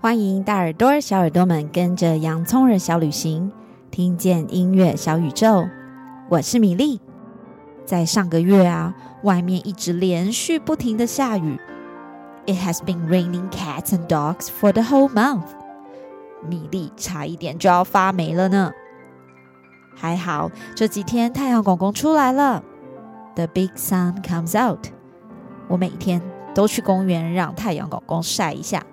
欢迎大耳朵、小耳朵们跟着洋葱耳小旅行，听见音乐小宇宙。我是米粒。在上个月啊，外面一直连续不停的下雨。It has been raining cats and dogs for the whole month。米粒差一点就要发霉了呢。还好这几天太阳公公出来了，The big sun comes out。我每天都去公园让太阳公公晒一下。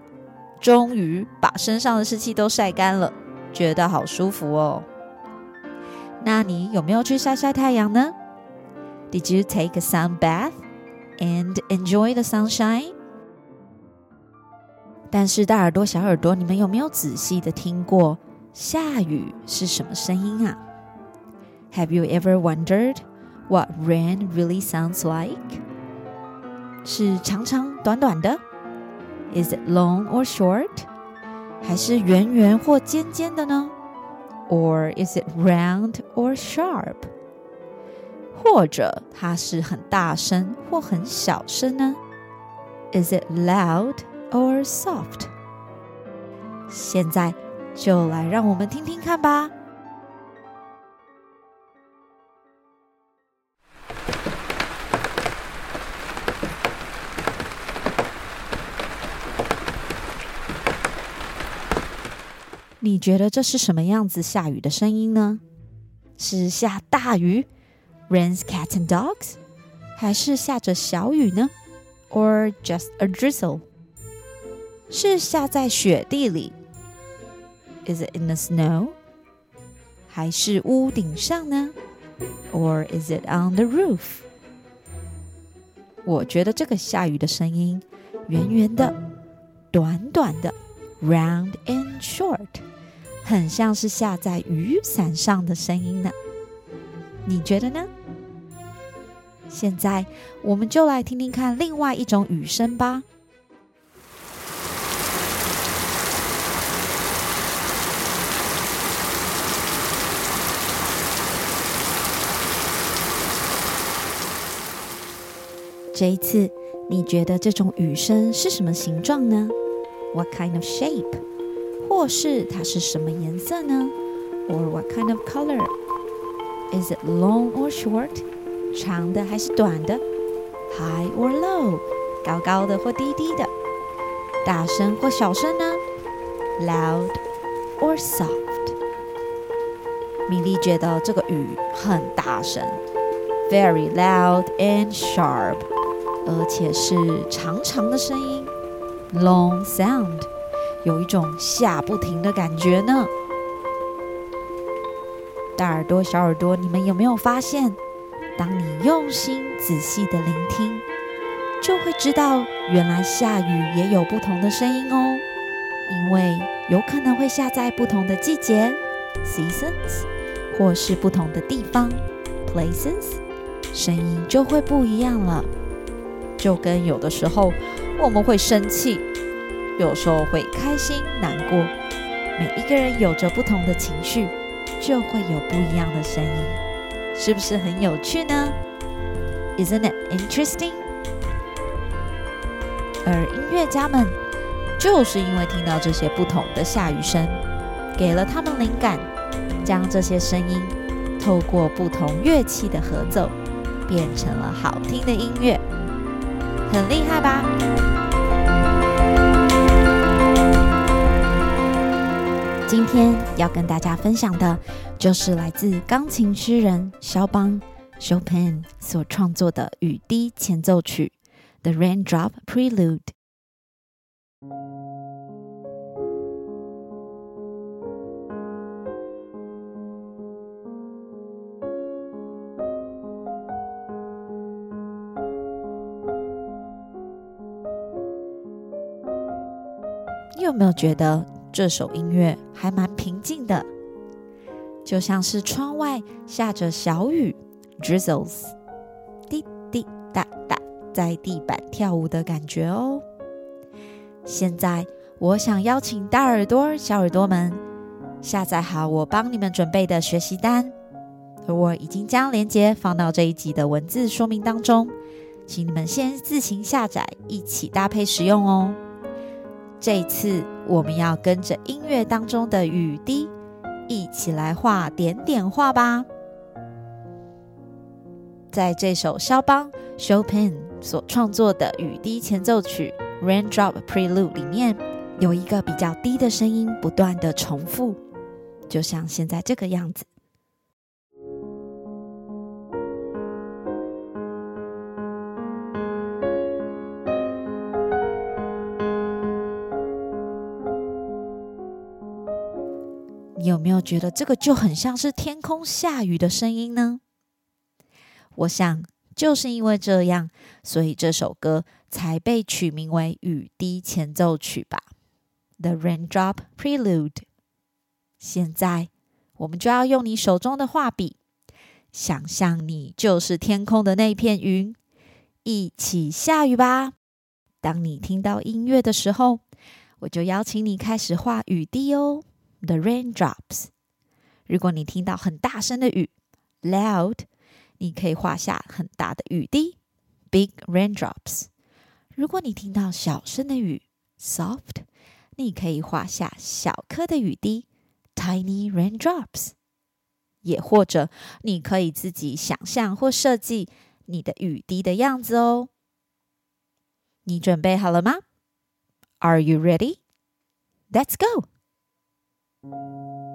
终于把身上的湿气都晒干了，觉得好舒服哦。那你有没有去晒晒太阳呢？Did you take a sun bath and enjoy the sunshine？但是大耳朵、小耳朵，你们有没有仔细的听过下雨是什么声音啊？Have you ever wondered what rain really sounds like？是长长短短的 ？Is it long or short？还是圆圆或尖尖的呢？Or is it round or sharp？或者它是很大声或很小声呢？Is it loud or soft？现在就来让我们听听看吧。 你觉得这是什么样子下雨的声音呢？是下大雨，rains cats and dogs，还是下着小雨呢？Or just a drizzle？是下在雪地里？Is it in the snow？还是屋顶上呢？Or is it on the roof？我觉得这个下雨的声音，圆圆的，短短的，round and short。很像是下在雨伞上的声音呢，你觉得呢？现在我们就来听听看另外一种雨声吧。这一次，你觉得这种雨声是什么形状呢 ？What kind of shape？或是它是什么颜色呢？Or what kind of color? Is it long or short? 长的还是短的？High or low? 高高的或低低的？大声或小声呢？Loud or soft? 米粒觉得这个雨很大声，very loud and sharp，而且是长长的声音 ，long sound。有一种下不停的感觉呢。大耳朵、小耳朵，你们有没有发现，当你用心仔细的聆听，就会知道原来下雨也有不同的声音哦。因为有可能会下在不同的季节 （seasons） 或是不同的地方 （places），声音就会不一样了。就跟有的时候我们会生气。有时候会开心、难过，每一个人有着不同的情绪，就会有不一样的声音，是不是很有趣呢？Isn't it interesting？而音乐家们就是因为听到这些不同的下雨声，给了他们灵感，将这些声音透过不同乐器的合奏，变成了好听的音乐，很厉害吧？今天要跟大家分享的，就是来自钢琴诗人肖邦 Chopin 所创作的雨滴前奏曲《The Raindrop Prelude》。有没有觉得？这首音乐还蛮平静的，就像是窗外下着小雨，drizzles，滴滴答答，在地板跳舞的感觉哦。现在，我想邀请大耳朵、小耳朵们下载好我帮你们准备的学习单，而我已经将链接放到这一集的文字说明当中，请你们先自行下载，一起搭配使用哦。这一次我们要跟着音乐当中的雨滴，一起来画点点画吧。在这首肖邦 Chopin 所创作的雨滴前奏曲 Raindrop Prelude 里面，有一个比较低的声音不断的重复，就像现在这个样子。你有没有觉得这个就很像是天空下雨的声音呢？我想就是因为这样，所以这首歌才被取名为《雨滴前奏曲》吧，《The Raindrop Prelude》。现在我们就要用你手中的画笔，想象你就是天空的那片云，一起下雨吧。当你听到音乐的时候，我就邀请你开始画雨滴哦。The raindrops。如果你听到很大声的雨，loud，你可以画下很大的雨滴，big raindrops。如果你听到小声的雨，soft，你可以画下小颗的雨滴，tiny raindrops。也或者你可以自己想象或设计你的雨滴的样子哦。你准备好了吗？Are you ready? Let's go. Música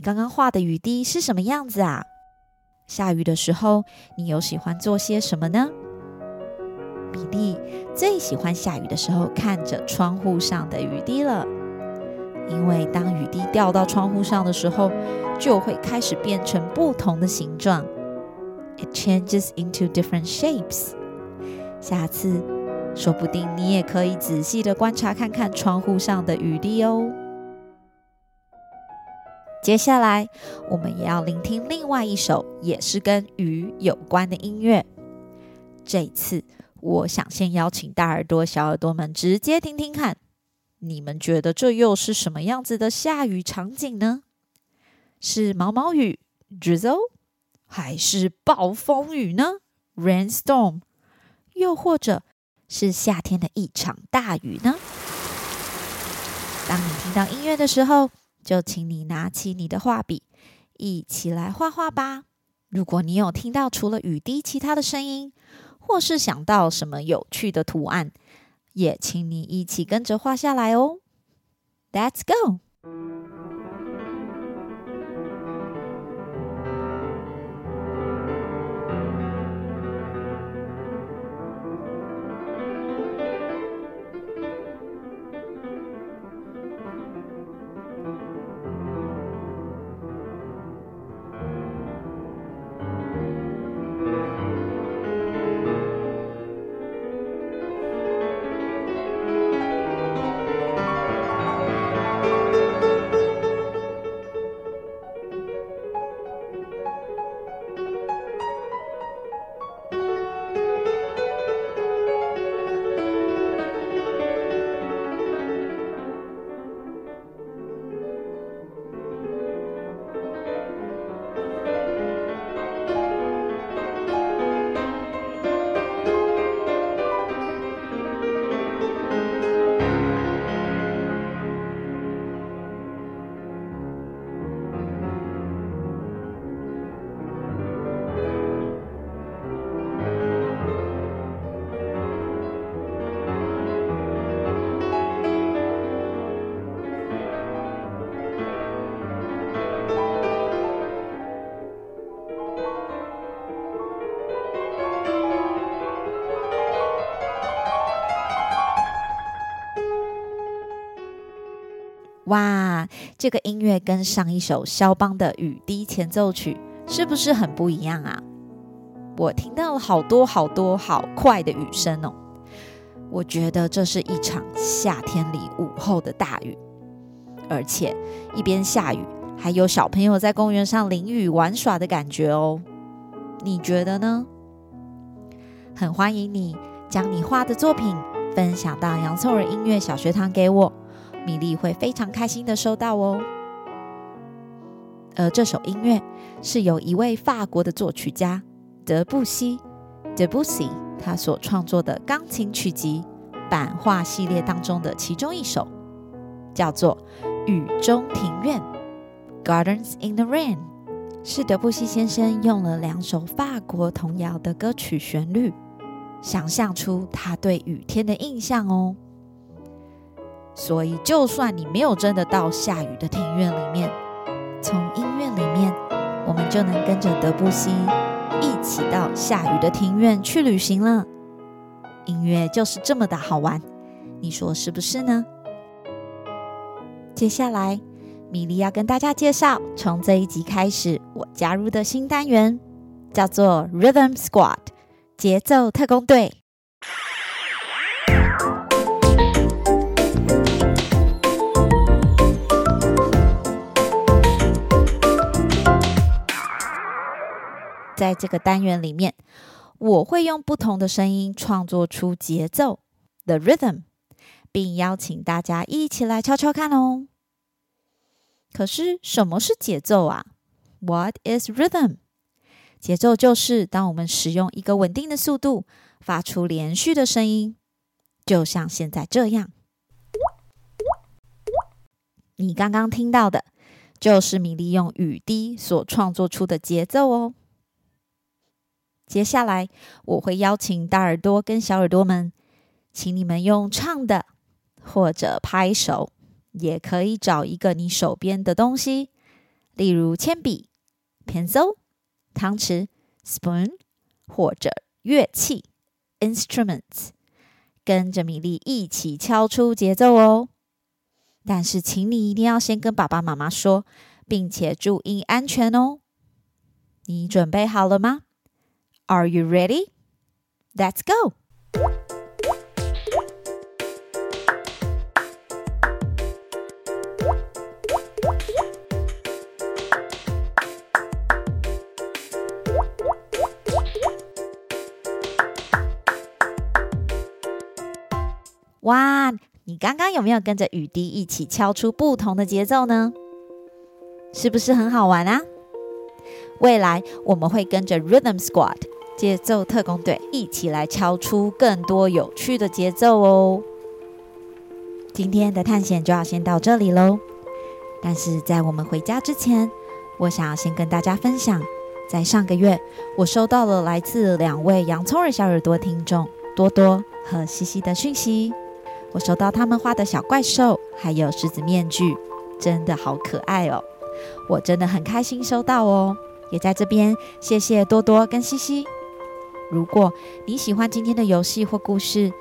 你刚刚画的雨滴是什么样子啊？下雨的时候，你有喜欢做些什么呢？比利最喜欢下雨的时候看着窗户上的雨滴了，因为当雨滴掉到窗户上的时候，就会开始变成不同的形状。It changes into different shapes。下次说不定你也可以仔细的观察看看窗户上的雨滴哦。接下来，我们也要聆听另外一首也是跟雨有关的音乐。这一次，我想先邀请大耳朵、小耳朵们直接听听看，你们觉得这又是什么样子的下雨场景呢？是毛毛雨 （drizzle） 还是暴风雨呢 （rainstorm）？又或者是夏天的一场大雨呢？当你听到音乐的时候，就请你拿起你的画笔，一起来画画吧。如果你有听到除了雨滴其他的声音，或是想到什么有趣的图案，也请你一起跟着画下来哦。Let's go！哇，这个音乐跟上一首肖邦的雨滴前奏曲是不是很不一样啊？我听到了好多好多好快的雨声哦，我觉得这是一场夏天里午后的大雨，而且一边下雨，还有小朋友在公园上淋雨玩耍的感觉哦。你觉得呢？很欢迎你将你画的作品分享到洋葱耳音乐小学堂给我。米莉会非常开心的收到哦。而这首音乐是由一位法国的作曲家德布西 （Debussy） 他所创作的钢琴曲集版画系列当中的其中一首，叫做《雨中庭院》（Gardens in the Rain）。是德布西先生用了两首法国童谣的歌曲旋律，想象出他对雨天的印象哦。所以，就算你没有真的到下雨的庭院里面，从音乐里面，我们就能跟着德布西一起到下雨的庭院去旅行了。音乐就是这么的好玩，你说是不是呢？接下来，米莉要跟大家介绍，从这一集开始，我加入的新单元叫做 Rhythm Squad，节奏特工队。在这个单元里面，我会用不同的声音创作出节奏，the rhythm，并邀请大家一起来敲敲看哦。可是，什么是节奏啊？What is rhythm？节奏就是当我们使用一个稳定的速度，发出连续的声音，就像现在这样。你刚刚听到的，就是米莉用雨滴所创作出的节奏哦。接下来，我会邀请大耳朵跟小耳朵们，请你们用唱的，或者拍手，也可以找一个你手边的东西，例如铅笔 （pencil）、汤匙 （spoon） 或者乐器 （instruments），跟着米粒一起敲出节奏哦。但是，请你一定要先跟爸爸妈妈说，并且注意安全哦。你准备好了吗？Are you ready? Let's go! 哇！你刚刚有没有跟着雨滴一起敲出不同的节奏呢？是不是很好玩啊？未来我们会跟着 Rhythm Squad 节奏特工队一起来敲出更多有趣的节奏哦。今天的探险就要先到这里喽。但是在我们回家之前，我想要先跟大家分享，在上个月我收到了来自两位洋葱耳小耳朵听众多多和西西的讯息。我收到他们画的小怪兽，还有狮子面具，真的好可爱哦！我真的很开心收到哦，也在这边谢谢多多跟西西。如果你喜欢今天的游戏或故事，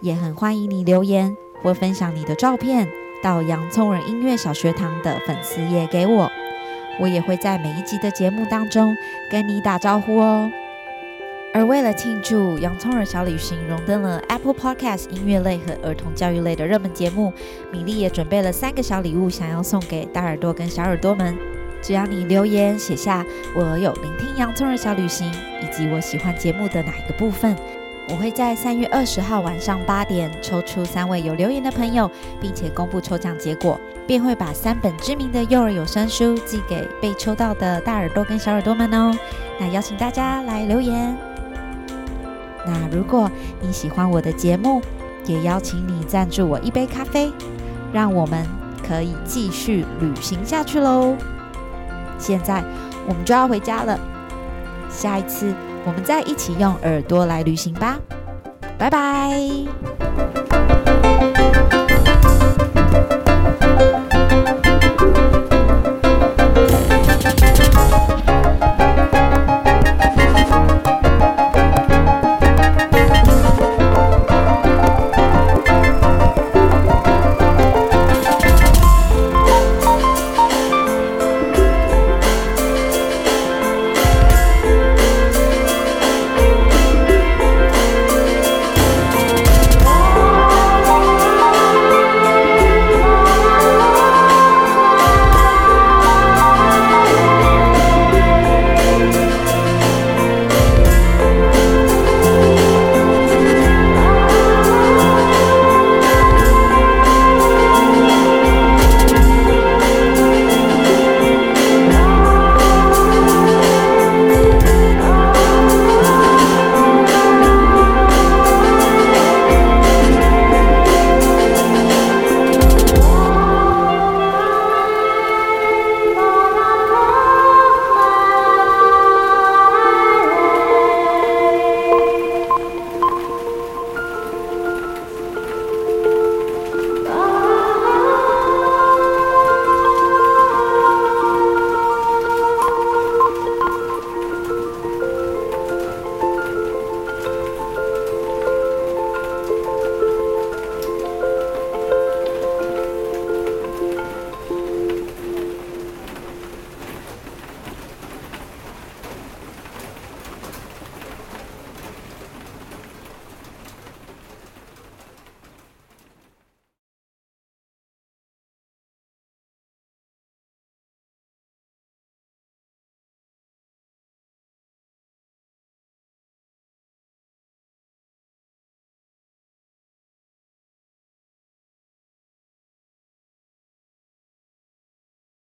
也很欢迎你留言或分享你的照片到洋葱人音乐小学堂的粉丝页给我，我也会在每一集的节目当中跟你打招呼哦。而为了庆祝《洋葱人小旅行》荣登了 Apple Podcast 音乐类和儿童教育类的热门节目，米粒也准备了三个小礼物，想要送给大耳朵跟小耳朵们。只要你留言写下我有聆听《洋葱的小旅行》，以及我喜欢节目的哪一个部分，我会在三月二十号晚上八点抽出三位有留言的朋友，并且公布抽奖结果，便会把三本知名的幼儿有声书寄给被抽到的大耳朵跟小耳朵们哦。那邀请大家来留言。那如果你喜欢我的节目，也邀请你赞助我一杯咖啡，让我们可以继续旅行下去喽。现在我们就要回家了，下一次我们再一起用耳朵来旅行吧，拜拜。